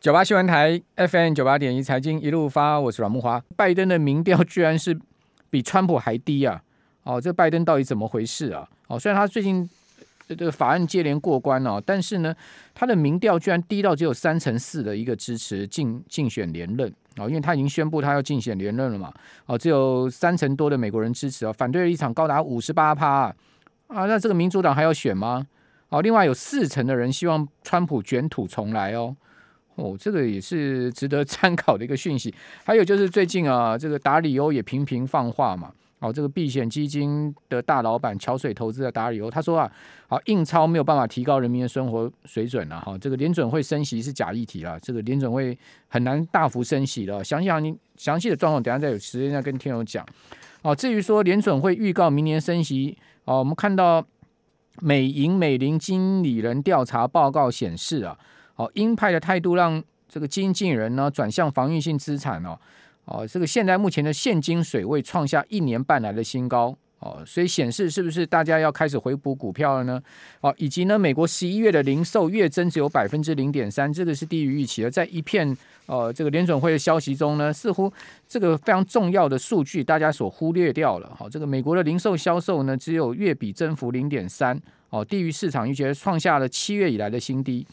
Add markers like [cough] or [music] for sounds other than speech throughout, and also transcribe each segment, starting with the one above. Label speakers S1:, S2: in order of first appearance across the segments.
S1: 九八新闻台 FM 九八点一财经一路发，我是阮慕华。拜登的民调居然是比川普还低啊！哦，这拜登到底怎么回事啊？哦，虽然他最近这个法案接连过关哦，但是呢，他的民调居然低到只有三成四的一个支持竞竞选连任哦，因为他已经宣布他要竞选连任了嘛。哦，只有三成多的美国人支持哦，反对的一场高达五十八趴啊！那这个民主党还要选吗？哦，另外有四成的人希望川普卷土重来哦。哦，这个也是值得 [laughs] 参考的一个讯息。还有就是最近啊，这个达里欧也频频放话嘛。哦，这个避险基金的大老板桥水投资的达里欧他说啊，好印钞没有办法提高人民的生活水准了哈。这个联准会升息是假议题了，这个联准会很难大幅升息了。详细你详细的状况，等下再有时间再跟听友讲。哦，至于说联准会预告明年升息，哦，我们看到美银美林经理人调查报告显示啊。哦，鹰派的态度让这个经纪人呢转向防御性资产哦，哦，这个现在目前的现金水位创下一年半来的新高哦，所以显示是不是大家要开始回补股票了呢？哦，以及呢，美国十一月的零售月增只有百分之零点三，这个是低于预期的，在一片呃这个联准会的消息中呢，似乎这个非常重要的数据大家所忽略掉了。好，这个美国的零售销售呢只有月比增幅零点三，哦，低于市场预期，创下了七月以来的新低。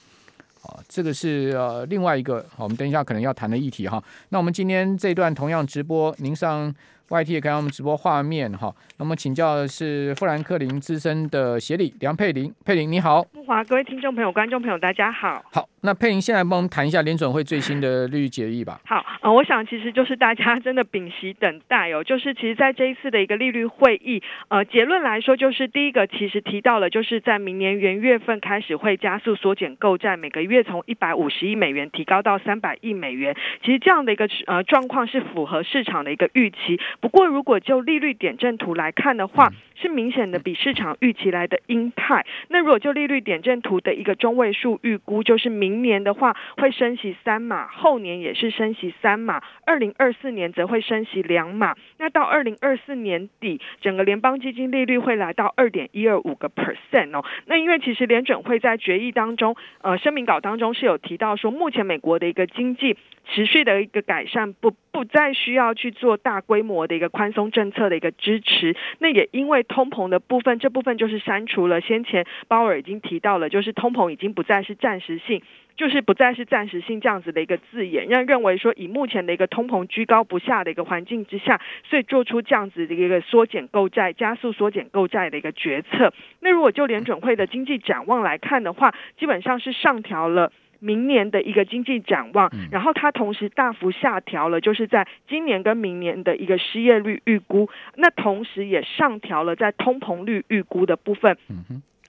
S1: 啊，这个是呃另外一个，我们等一下可能要谈的议题哈。那我们今天这段同样直播，您上 YT 也看到我们直播画面哈。那么请教的是富兰克林资深的协理梁佩玲，佩玲你好。
S2: 木华，各位听众朋友、观众朋友，大家好。
S1: 好。那佩玲，现在帮我们谈一下联准会最新的利率决议吧。
S2: 好，呃，我想其实就是大家真的屏息等待哦。就是其实在这一次的一个利率会议，呃，结论来说就是第一个，其实提到了就是在明年元月份开始会加速缩减购债，每个月从一百五十亿美元提高到三百亿美元。其实这样的一个呃状况是符合市场的一个预期。不过如果就利率点阵图来看的话，是明显的比市场预期来的鹰派。那如果就利率点阵图的一个中位数预估，就是明年的话会升息三码，后年也是升息三码，二零二四年则会升息两码。那到二零二四年底，整个联邦基金利率会来到二点一二五个 percent 哦。那因为其实联准会在决议当中，呃，声明稿当中是有提到说，目前美国的一个经济持续的一个改善，不不再需要去做大规模的一个宽松政策的一个支持。那也因为通膨的部分，这部分就是删除了先前鲍尔已经提到了，就是通膨已经不再是暂时性。就是不再是暂时性这样子的一个字眼，让认为说以目前的一个通膨居高不下的一个环境之下，所以做出这样子的一个缩减购债、加速缩减购债的一个决策。那如果就联准会的经济展望来看的话，基本上是上调了明年的一个经济展望，然后它同时大幅下调了就是在今年跟明年的一个失业率预估，那同时也上调了在通膨率预估的部分。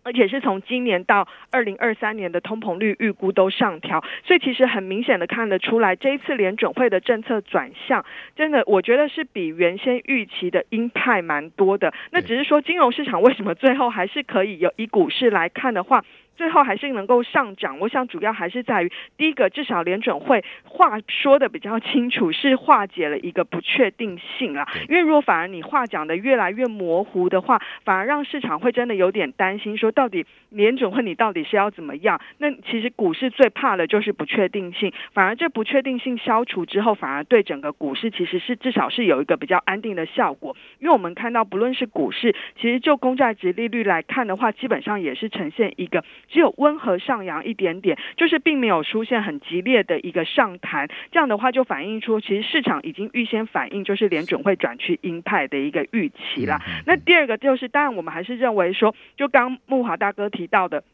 S2: 而且是从今年到二零二三年的通膨率预估都上调，所以其实很明显的看得出来，这一次联准会的政策转向，真的我觉得是比原先预期的鹰派蛮多的。那只是说金融市场为什么最后还是可以有以股市来看的话，最后还是能够上涨，我想主要还是在于第一个，至少联准会话说的比较清楚，是化解了一个不确定性啦。因为如果反而你话讲的越来越模糊的话，反而让市场会真的有点担心，说到底联准会你到底是要怎么样？那其实股市最怕的就是不确定性，反而这不确定性消除之后，反而对整个股市其实是至少是有一个比较安定的效果。因为我们看到不论是股市，其实就公债值利率来看的话，基本上也是呈现一个。只有温和上扬一点点，就是并没有出现很激烈的一个上弹，这样的话就反映出其实市场已经预先反映，就是联准会转趋鹰派的一个预期啦。那第二个就是，当然我们还是认为说，就刚慕华大哥提到的，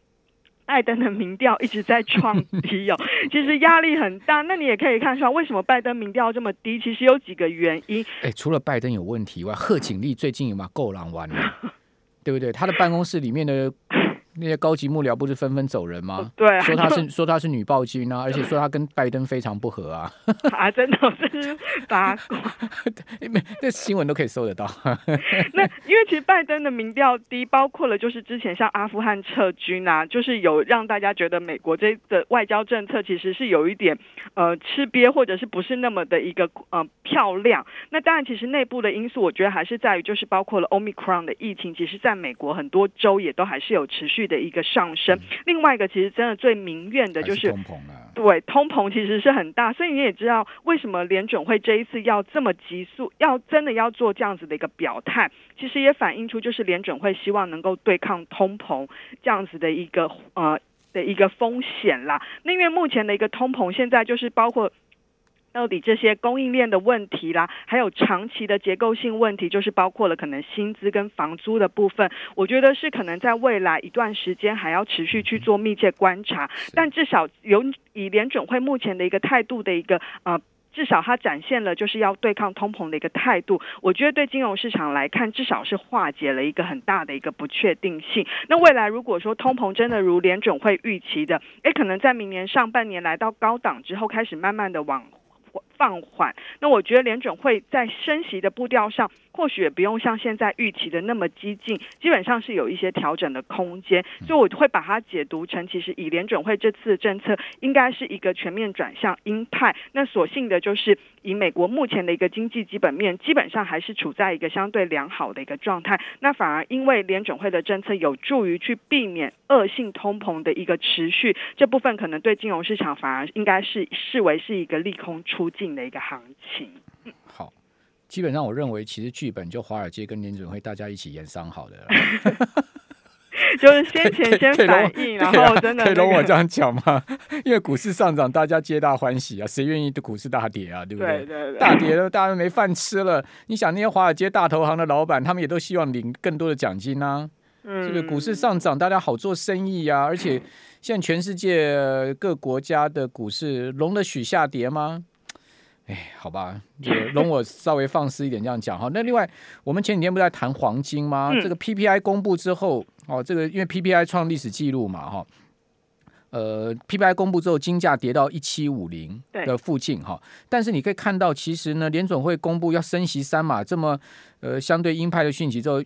S2: 拜登的民调一直在创低哦，其实压力很大。那你也可以看出来，为什么拜登民调这么低？其实有几个原因。
S1: 哎，除了拜登有问题以外，贺锦丽最近有没有够狼玩了？对不对？他的办公室里面的。那些高级幕僚不是纷纷走人吗？
S2: 对，
S1: 啊说他是说他是女暴君啊，而且说他跟拜登非常不合啊。[laughs]
S2: 啊，真的，这是八卦。[laughs]
S1: 没，这新闻都可以搜得到。[laughs]
S2: 那因为其实拜登的民调低，包括了就是之前像阿富汗撤军啊，就是有让大家觉得美国这的外交政策其实是有一点呃吃瘪，或者是不是那么的一个呃漂亮。那当然，其实内部的因素，我觉得还是在于就是包括了 Omicron 的疫情，其实在美国很多州也都还是有持续。续的一个上升。嗯、另外一个其实真的最民怨的就是，
S1: 是通膨啊，
S2: 对，通膨其实是很大，所以你也知道为什么联准会这一次要这么急速，要真的要做这样子的一个表态，其实也反映出就是联准会希望能够对抗通膨这样子的一个呃的一个风险啦。那因为目前的一个通膨现在就是包括。到底这些供应链的问题啦，还有长期的结构性问题，就是包括了可能薪资跟房租的部分，我觉得是可能在未来一段时间还要持续去做密切观察。但至少有以联准会目前的一个态度的一个呃，至少它展现了就是要对抗通膨的一个态度。我觉得对金融市场来看，至少是化解了一个很大的一个不确定性。那未来如果说通膨真的如联准会预期的，诶，可能在明年上半年来到高档之后，开始慢慢的往。放缓，那我觉得联准会在升息的步调上，或许也不用像现在预期的那么激进，基本上是有一些调整的空间，所以我会把它解读成，其实以联准会这次的政策，应该是一个全面转向鹰派。那所幸的就是，以美国目前的一个经济基本面，基本上还是处在一个相对良好的一个状态。那反而因为联准会的政策有助于去避免恶性通膨的一个持续，这部分可能对金融市场反而应该是视为是一个利空出尽的一个行情。
S1: 好。基本上，我认为其实剧本就华尔街跟联准会大家一起演商好的，[laughs]
S2: 就是先前 [laughs] 先反应，然后真的、那个、可以容
S1: 我这样讲吗？[laughs] 因为股市上涨，大家皆大欢喜啊，谁愿意的股市大跌啊？对不对？
S2: 对对对，
S1: 大跌了，大家都没饭吃了。你想那些华尔街大投行的老板，他们也都希望领更多的奖金啊。嗯，这个股市上涨，大家好做生意啊。而且现在全世界各国家的股市容得许下跌吗？哎，好吧，就容我稍微放肆一点这样讲哈。那另外，我们前几天不是在谈黄金吗？嗯、这个 PPI 公布之后，哦，这个因为 PPI 创历史记录嘛，哈，呃，PPI 公布之后，金价跌到一七五零的附近哈。但是你可以看到，其实呢，联总会公布要升息三码这么呃相对鹰派的讯息之后。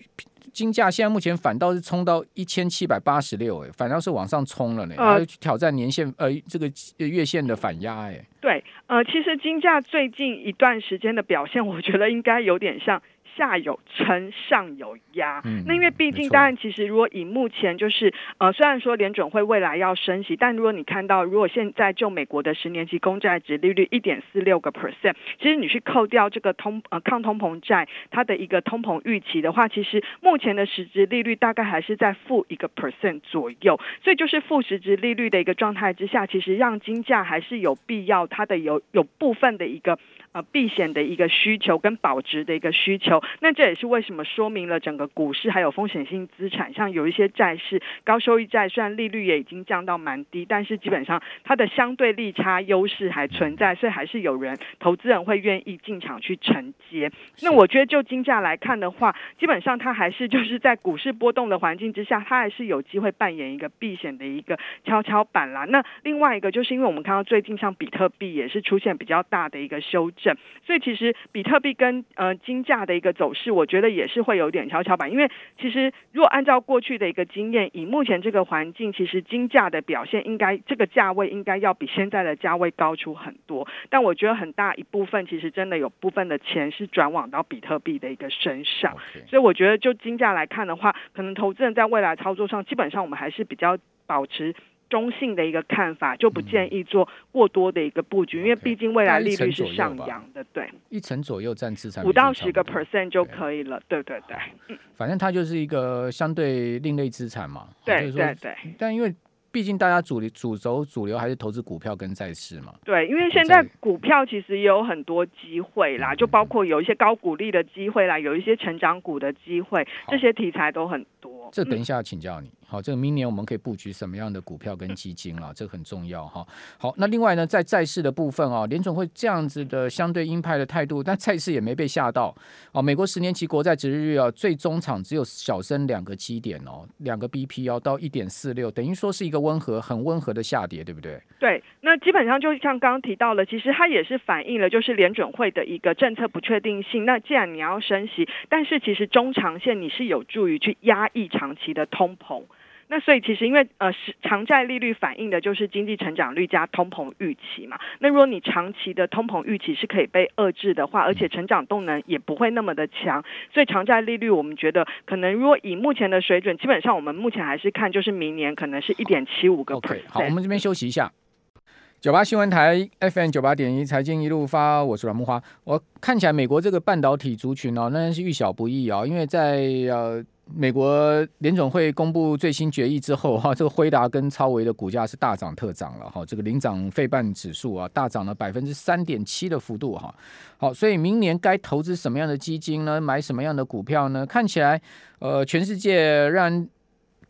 S1: 金价现在目前反倒是冲到一千七百八十六，哎，反倒是往上冲了呢，呃，去挑战年线呃这个月线的反压，哎，
S2: 对，呃，其实金价最近一段时间的表现，我觉得应该有点像。下有撑，上有压。嗯，那因为毕竟，当然，其实如果以目前就是，呃，虽然说联准会未来要升息，但如果你看到，如果现在就美国的十年期公债值利率一点四六个 percent，其实你去扣掉这个通呃抗通膨债它的一个通膨预期的话，其实目前的实质利率大概还是在负一个 percent 左右。所以就是负实质利率的一个状态之下，其实让金价还是有必要它的有有部分的一个。呃，避险的一个需求跟保值的一个需求，那这也是为什么说明了整个股市还有风险性资产，像有一些债市高收益债，虽然利率也已经降到蛮低，但是基本上它的相对利差优势还存在，所以还是有人投资人会愿意进场去承接。那我觉得就金价来看的话，基本上它还是就是在股市波动的环境之下，它还是有机会扮演一个避险的一个跷跷板啦。那另外一个就是因为我们看到最近像比特币也是出现比较大的一个修正。所以其实比特币跟呃金价的一个走势，我觉得也是会有点跷跷板。因为其实如果按照过去的一个经验，以目前这个环境，其实金价的表现应该这个价位应该要比现在的价位高出很多。但我觉得很大一部分其实真的有部分的钱是转往到比特币的一个身上。所以我觉得就金价来看的话，可能投资人在未来操作上，基本上我们还是比较保持。中性的一个看法，就不建议做过多的一个布局，嗯、因为毕竟未来利率是上扬的，对，
S1: 一成左右占资产
S2: 五到十个 percent 就可以了，对对对，嗯，
S1: 反正它就是一个相对另类资产嘛，
S2: 对对对，
S1: 但因为。毕竟大家主流主轴主流还是投资股票跟债市嘛。
S2: 对，因为现在股票其实也有很多机会啦，就包括有一些高股利的机会啦，有一些成长股的机会，这些题材都很多。
S1: 这等一下请教你。好，这个明年我们可以布局什么样的股票跟基金啊？这个很重要哈。好，那另外呢，在债市的部分啊，联准会这样子的相对鹰派的态度，但债市也没被吓到啊。美国十年期国债殖利率啊，最终场只有小升两个基点哦，两个 BP 要到一点四六，等于说是一个温和、很温和的下跌，对不对？
S2: 对，那基本上就像刚刚提到了，其实它也是反映了就是联准会的一个政策不确定性。那既然你要升息，但是其实中长线你是有助于去压抑长期的通膨。那所以其实因为呃是长债利率反映的就是经济成长率加通膨预期嘛。那如果你长期的通膨预期是可以被遏制的话，而且成长动能也不会那么的强，所以长债利率我们觉得可能如果以目前的水准，基本上我们目前还是看就是明年可能是一点七五个 percent。
S1: 好，我们这边休息一下。九八新闻台 FM 九八点一财经一路发，我是阮木花。我看起来美国这个半导体族群哦，那是遇小不易啊，因为在呃美国联总会公布最新决议之后 [laughs] 哈，这个辉达跟超维的股价是大涨特涨了哈，这个领涨费半指数啊大涨了百分之三点七的幅度哈。好，所以明年该投资什么样的基金呢？买什么样的股票呢？看起来呃全世界让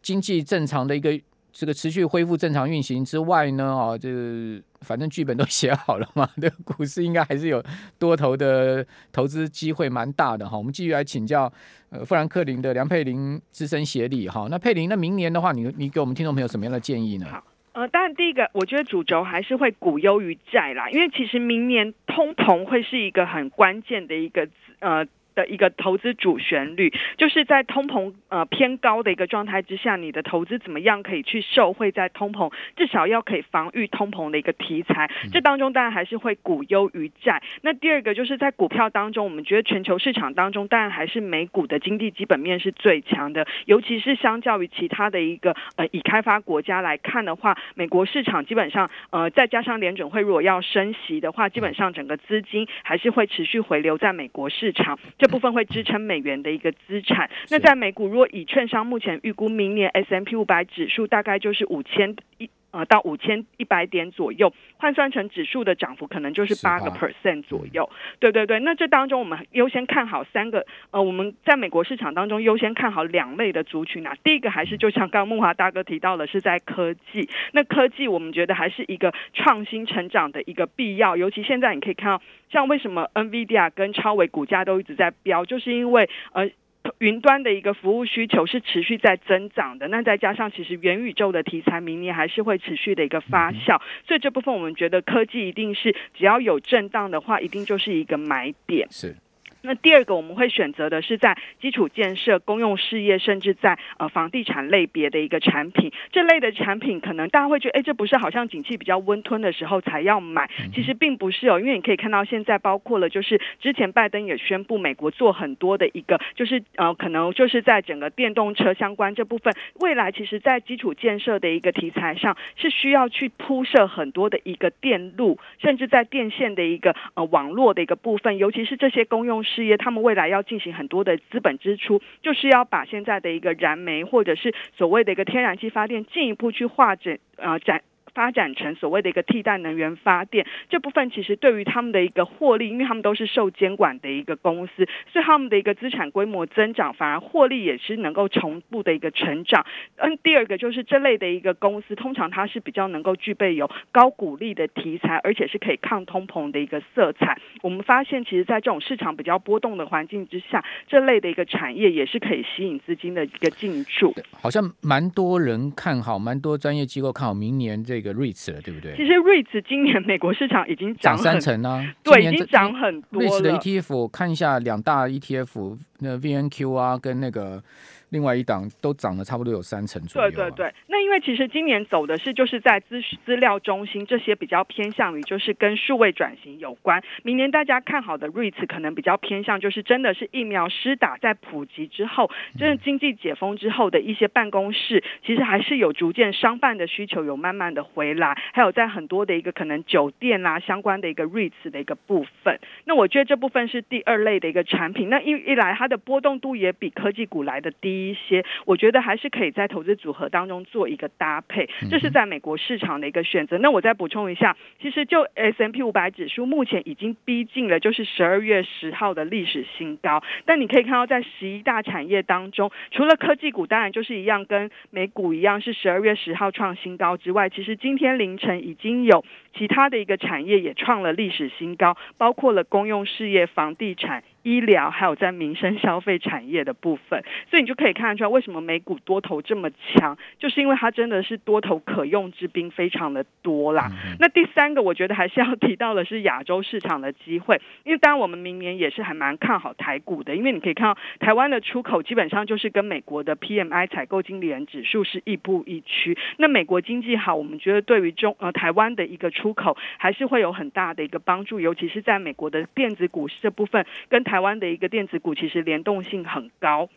S1: 经济正常的一个。这个持续恢复正常运行之外呢，啊，这个反正剧本都 [laughs] 写好了嘛，这个股市应该还是有多头的投资机会蛮大的哈。我们继续来请教呃富兰克林的梁佩玲资深协理哈。那佩玲，那明年的话，你你给我们听众朋友什么样的建议呢？
S2: 呃，当然第一个，我觉得主轴还是会股优于债啦，因为其实明年通膨会是一个很关键的一个呃。的一个投资主旋律，就是在通膨呃偏高的一个状态之下，你的投资怎么样可以去受惠在通膨，至少要可以防御通膨的一个题材。这当中当然还是会股优于债。那第二个就是在股票当中，我们觉得全球市场当中，当然还是美股的经济基本面是最强的，尤其是相较于其他的一个呃已开发国家来看的话，美国市场基本上呃再加上联准会如果要升息的话，基本上整个资金还是会持续回流在美国市场。部分会支撑美元的一个资产。那在美股，如果以券商目前预估，明年 S M P 五百指数大概就是五千一。呃，到五千一百点左右，换算成指数的涨幅可能就是八个 percent 左右。对对对，那这当中我们优先看好三个，呃，我们在美国市场当中优先看好两类的族群啊。第一个还是就像刚刚慕驊大哥提到的，是在科技。那科技我们觉得还是一个创新成长的一个必要，尤其现在你可以看到，像为什么 NVIDIA 跟超微股价都一直在飙，就是因为呃。云端的一个服务需求是持续在增长的，那再加上其实元宇宙的题材，明年还是会持续的一个发酵，所以这部分我们觉得科技一定是只要有震荡的话，一定就是一个买点。是。那第二个我们会选择的是在基础建设、公用事业，甚至在呃房地产类别的一个产品。这类的产品可能大家会觉得，哎，这不是好像景气比较温吞的时候才要买？其实并不是哦，因为你可以看到现在包括了，就是之前拜登也宣布，美国做很多的一个，就是呃可能就是在整个电动车相关这部分，未来其实在基础建设的一个题材上是需要去铺设很多的一个电路，甚至在电线的一个呃网络的一个部分，尤其是这些公用。事业，他们未来要进行很多的资本支出，就是要把现在的一个燃煤或者是所谓的一个天然气发电进一步去化整呃展。发展成所谓的一个替代能源发电这部分，其实对于他们的一个获利，因为他们都是受监管的一个公司，所以他们的一个资产规模增长，反而获利也是能够同步的一个成长。嗯，第二个就是这类的一个公司，通常它是比较能够具备有高股利的题材，而且是可以抗通膨的一个色彩。我们发现，其实，在这种市场比较波动的环境之下，这类的一个产业也是可以吸引资金的一个进驻。
S1: 好像蛮多人看好，蛮多专业机构看好明年这个。REITs 了，对不对？
S2: 其实 REITs 今年美国市场已经涨
S1: 三成啊，
S2: 对，已经涨很多了。
S1: REITs 的 ETF 看一下，两大 ETF，那 VNQ 啊，跟那个。另外一档都涨了差不多有三成左右，
S2: 对对对，那因为其实今年走的是就是在资资料中心这些比较偏向于就是跟数位转型有关。明年大家看好的 REITs 可能比较偏向就是真的是疫苗施打在普及之后，真的经济解封之后的一些办公室，其实还是有逐渐商办的需求有慢慢的回来，还有在很多的一个可能酒店啊相关的一个 REITs 的一个部分。那我觉得这部分是第二类的一个产品。那一一来它的波动度也比科技股来的低。一些，我觉得还是可以在投资组合当中做一个搭配，这是在美国市场的一个选择。那我再补充一下，其实就 S M P 五百指数目前已经逼近了就是十二月十号的历史新高。但你可以看到，在十一大产业当中，除了科技股当然就是一样跟美股一样是十二月十号创新高之外，其实今天凌晨已经有其他的一个产业也创了历史新高，包括了公用事业、房地产。医疗，还有在民生消费产业的部分。所以你就可以看得出来，为什么美股多头这么强，就是因为它真的是多头可用之兵非常的多啦。嗯、那第三个，我觉得还是要提到的是亚洲市场的机会，因为当然我们明年也是还蛮看好台股的，因为你可以看到台湾的出口基本上就是跟美国的 PMI 采购经理人指数是亦步亦趋。那美国经济好，我们觉得对于中呃台湾的一个出口还是会有很大的一个帮助，尤其是在美国的电子股市这部分，跟台台湾的一个电子股其实联动性很高。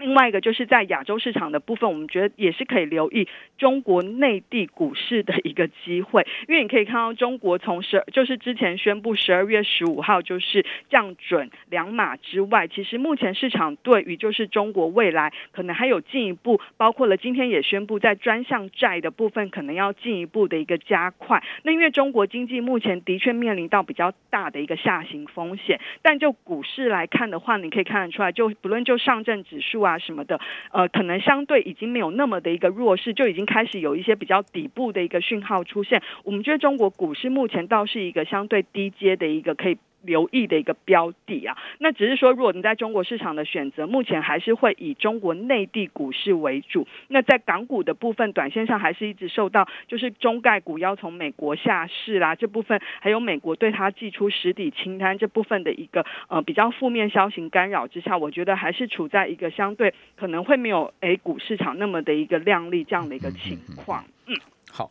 S2: 另外一个就是在亚洲市场的部分，我们觉得也是可以留意中国内地股市的一个机会，因为你可以看到中国从十就是之前宣布十二月十五号就是降准两码之外，其实目前市场对于就是中国未来可能还有进一步，包括了今天也宣布在专项债的部分可能要进一步的一个加快。那因为中国经济目前的确面临到比较大的一个下行风险，但就股市来看的话，你可以看得出来，就不论就上证指数啊。啊什么的，呃，可能相对已经没有那么的一个弱势，就已经开始有一些比较底部的一个讯号出现。我们觉得中国股市目前倒是一个相对低阶的一个可以。留意的一个标的啊，那只是说，如果你在中国市场的选择，目前还是会以中国内地股市为主。那在港股的部分，短线上还是一直受到就是中概股要从美国下市啦这部分，还有美国对它寄出实体清单这部分的一个呃比较负面消息干扰之下，我觉得还是处在一个相对可能会没有 A 股市场那么的一个亮丽这样的一个情况。嗯，
S1: 好。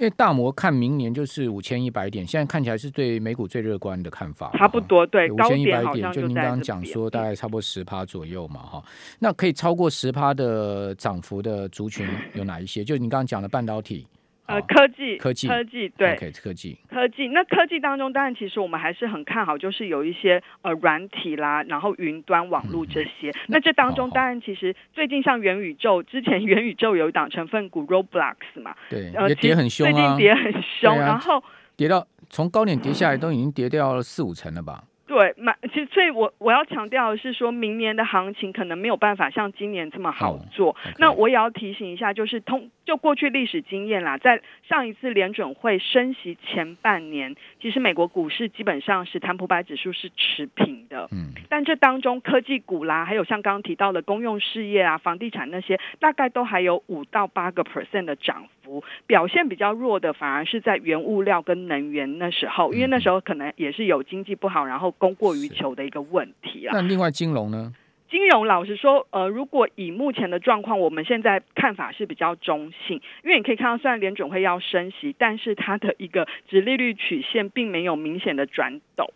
S1: 因为大摩看明年就是五千一百点，现在看起来是对美股最乐观的看法。
S2: 差不多对，
S1: 五千一百点就您刚刚讲说大概差不多十趴左右嘛，哈。那可以超过十趴的涨幅的族群有哪一些？就您刚刚讲的半导体。
S2: 呃，科技，
S1: 科技，
S2: 科技，对
S1: ，okay, 科技，
S2: 科技。那科技当中，当然其实我们还是很看好，就是有一些呃软体啦，然后云端网络这些。嗯、那这当中，当然其实最近像元宇宙，之前 [laughs] 元宇宙有一档成分股 Roblox 嘛，
S1: 对，呃，也跌很凶啊，
S2: 最近跌很凶，啊、然后
S1: 跌到从高点跌下来，都已经跌掉了四五成了吧。
S2: 对，蛮其实，所以我我要强调的是说，明年的行情可能没有办法像今年这么好做。Oh. 那我也要提醒一下，就是通就过去历史经验啦，在上一次联准会升息前半年，其实美国股市基本上是标普五百指数是持平的。嗯，但这当中科技股啦，还有像刚刚提到的公用事业啊、房地产那些，大概都还有五到八个 percent 的涨幅。表现比较弱的，反而是在原物料跟能源那时候，因为那时候可能也是有经济不好，然后。供过于求的一个问题啊。
S1: 那另外金融呢？
S2: 金融老实说，呃，如果以目前的状况，我们现在看法是比较中性，因为你可以看到，虽然联准会要升息，但是它的一个直利率曲线并没有明显的转陡。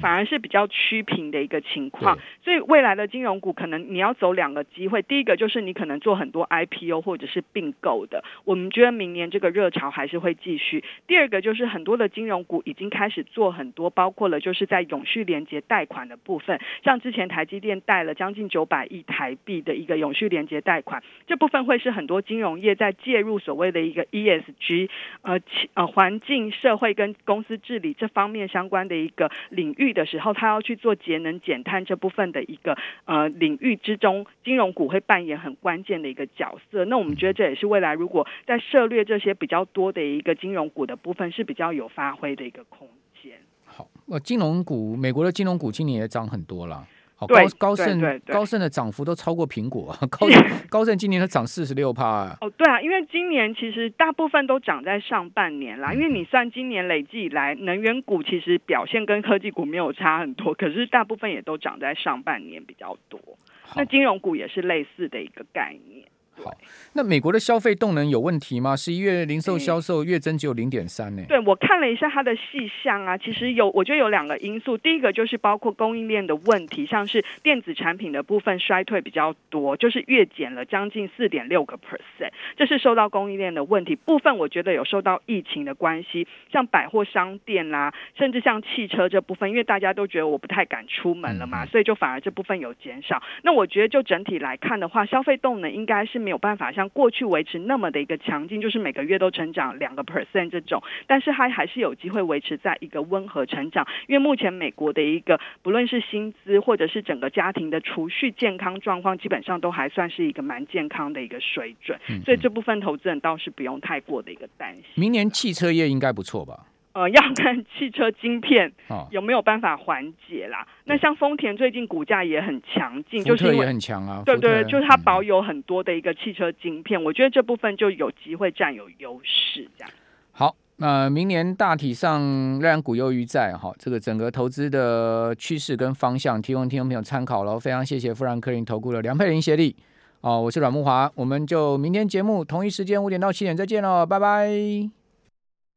S2: 反而是比较趋平的一个情况，所以未来的金融股可能你要走两个机会，第一个就是你可能做很多 IPO 或者是并购的，我们觉得明年这个热潮还是会继续。第二个就是很多的金融股已经开始做很多，包括了就是在永续连接贷款的部分，像之前台积电贷了将近九百亿台币的一个永续连接贷款，这部分会是很多金融业在介入所谓的一个 ESG 呃呃环境社会跟公司治理这方面相关的一个领域。域的时候，他要去做节能减碳这部分的一个呃领域之中，金融股会扮演很关键的一个角色。那我们觉得这也是未来如果在涉略这些比较多的一个金融股的部分是比较有发挥的一个空间。
S1: 好，呃，金融股，美国的金融股今年也涨很多了。
S2: 对
S1: 高高盛高盛的涨幅都超过苹果，高盛 [laughs] 高盛今年都涨四十六趴。
S2: 哦，对啊，因为今年其实大部分都涨在上半年啦。因为你算今年累计以来，能源股其实表现跟科技股没有差很多，可是大部分也都涨在上半年比较多。那金融股也是类似的一个概念。
S1: 好，那美国的消费动能有问题吗？十一月零售销售月增只有零点三呢。
S2: 对，我看了一下它的细项啊，其实有，我觉得有两个因素。第一个就是包括供应链的问题，像是电子产品的部分衰退比较多，就是月减了将近四点六个 percent，这是受到供应链的问题。部分我觉得有受到疫情的关系，像百货商店啦、啊，甚至像汽车这部分，因为大家都觉得我不太敢出门了嘛，所以就反而这部分有减少。那我觉得就整体来看的话，消费动能应该是没。没有办法像过去维持那么的一个强劲，就是每个月都成长两个 percent 这种，但是它还是有机会维持在一个温和成长，因为目前美国的一个不论是薪资或者是整个家庭的储蓄健康状况，基本上都还算是一个蛮健康的一个水准，所以这部分投资人倒是不用太过的一个担心。
S1: 明年汽车业应该不错吧？
S2: 呃，要看汽车晶片有没有办法缓解啦。哦、那像丰田最近股价也很强劲，就是因为
S1: 也很强啊。
S2: 对对，就是它保有很多的一个汽车晶片，嗯、我觉得这部分就有机会占有优势。这样。
S1: 好，那明年大体上仍然股优于债哈，这个整个投资的趋势跟方向，提供听众朋友参考了。非常谢谢富兰克林投顾的梁佩玲协力哦，我是阮木华，我们就明天节目同一时间五点到七点再见喽，拜拜。